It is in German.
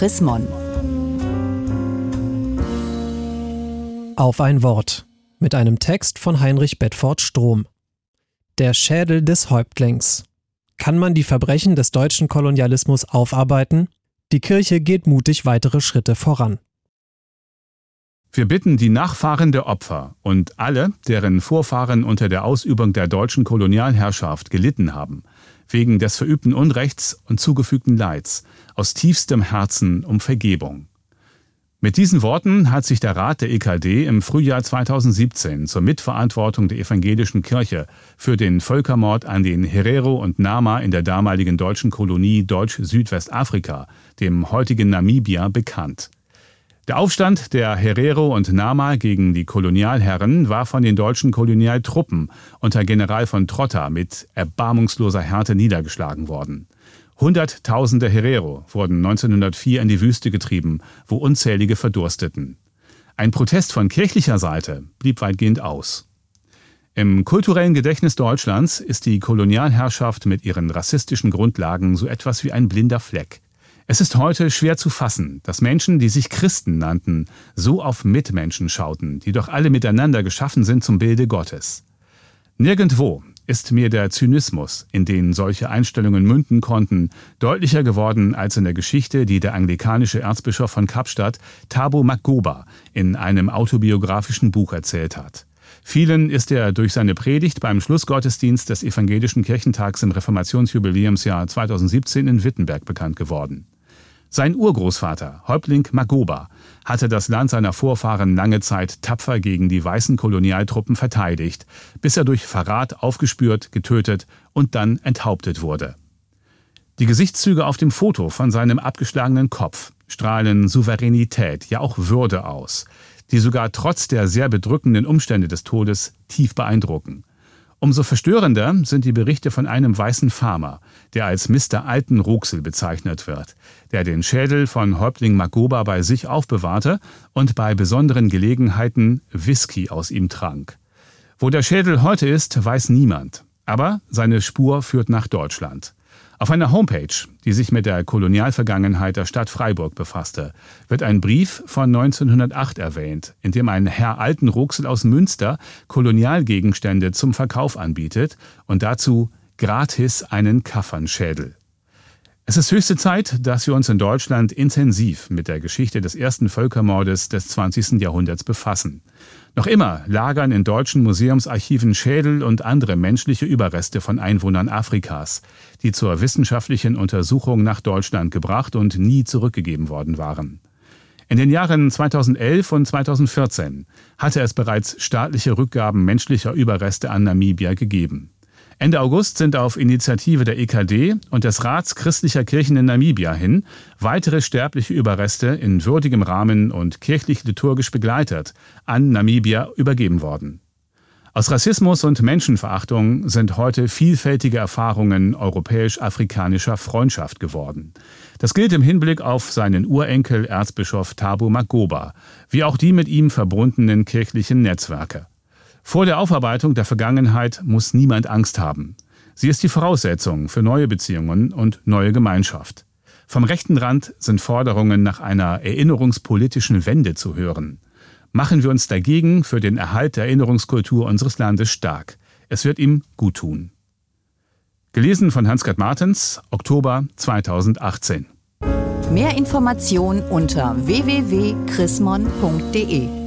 Chris Mon. Auf ein Wort mit einem Text von Heinrich Bedford Strom. Der Schädel des Häuptlings. Kann man die Verbrechen des deutschen Kolonialismus aufarbeiten? Die Kirche geht mutig weitere Schritte voran. Wir bitten die Nachfahren der Opfer und alle, deren Vorfahren unter der Ausübung der deutschen Kolonialherrschaft gelitten haben, wegen des verübten Unrechts und zugefügten Leids, aus tiefstem Herzen um Vergebung. Mit diesen Worten hat sich der Rat der EKD im Frühjahr 2017 zur Mitverantwortung der evangelischen Kirche für den Völkermord an den Herero und Nama in der damaligen deutschen Kolonie Deutsch-Südwestafrika, dem heutigen Namibia, bekannt. Der Aufstand der Herero und Nama gegen die Kolonialherren war von den deutschen Kolonialtruppen unter General von Trotta mit erbarmungsloser Härte niedergeschlagen worden. Hunderttausende Herero wurden 1904 in die Wüste getrieben, wo unzählige verdursteten. Ein Protest von kirchlicher Seite blieb weitgehend aus. Im kulturellen Gedächtnis Deutschlands ist die Kolonialherrschaft mit ihren rassistischen Grundlagen so etwas wie ein blinder Fleck. Es ist heute schwer zu fassen, dass Menschen, die sich Christen nannten, so auf Mitmenschen schauten, die doch alle miteinander geschaffen sind zum Bilde Gottes. Nirgendwo ist mir der Zynismus, in den solche Einstellungen münden konnten, deutlicher geworden als in der Geschichte, die der anglikanische Erzbischof von Kapstadt, Thabo Magoba, in einem autobiografischen Buch erzählt hat. Vielen ist er durch seine Predigt beim Schlussgottesdienst des Evangelischen Kirchentags im Reformationsjubiläumsjahr 2017 in Wittenberg bekannt geworden. Sein Urgroßvater, Häuptling Magoba, hatte das Land seiner Vorfahren lange Zeit tapfer gegen die weißen Kolonialtruppen verteidigt, bis er durch Verrat aufgespürt, getötet und dann enthauptet wurde. Die Gesichtszüge auf dem Foto von seinem abgeschlagenen Kopf strahlen Souveränität, ja auch Würde aus, die sogar trotz der sehr bedrückenden Umstände des Todes tief beeindrucken. Umso verstörender sind die Berichte von einem weißen Farmer, der als Mr. Alten Ruxel bezeichnet wird, der den Schädel von Häuptling Magoba bei sich aufbewahrte und bei besonderen Gelegenheiten Whisky aus ihm trank. Wo der Schädel heute ist, weiß niemand. Aber seine Spur führt nach Deutschland. Auf einer Homepage, die sich mit der Kolonialvergangenheit der Stadt Freiburg befasste, wird ein Brief von 1908 erwähnt, in dem ein Herr Altenruxel aus Münster Kolonialgegenstände zum Verkauf anbietet und dazu gratis einen Kaffernschädel. Es ist höchste Zeit, dass wir uns in Deutschland intensiv mit der Geschichte des ersten Völkermordes des 20. Jahrhunderts befassen. Noch immer lagern in deutschen Museumsarchiven Schädel und andere menschliche Überreste von Einwohnern Afrikas, die zur wissenschaftlichen Untersuchung nach Deutschland gebracht und nie zurückgegeben worden waren. In den Jahren 2011 und 2014 hatte es bereits staatliche Rückgaben menschlicher Überreste an Namibia gegeben. Ende August sind auf Initiative der EKD und des Rats christlicher Kirchen in Namibia hin weitere sterbliche Überreste in würdigem Rahmen und kirchlich liturgisch begleitet an Namibia übergeben worden. Aus Rassismus und Menschenverachtung sind heute vielfältige Erfahrungen europäisch-afrikanischer Freundschaft geworden. Das gilt im Hinblick auf seinen Urenkel Erzbischof Thabo Magoba, wie auch die mit ihm verbundenen kirchlichen Netzwerke. Vor der Aufarbeitung der Vergangenheit muss niemand Angst haben. Sie ist die Voraussetzung für neue Beziehungen und neue Gemeinschaft. Vom rechten Rand sind Forderungen nach einer erinnerungspolitischen Wende zu hören. Machen wir uns dagegen für den Erhalt der Erinnerungskultur unseres Landes stark. Es wird ihm gut tun. Gelesen von Hans-Gerd Martens, Oktober 2018. Mehr Informationen unter www.chrismon.de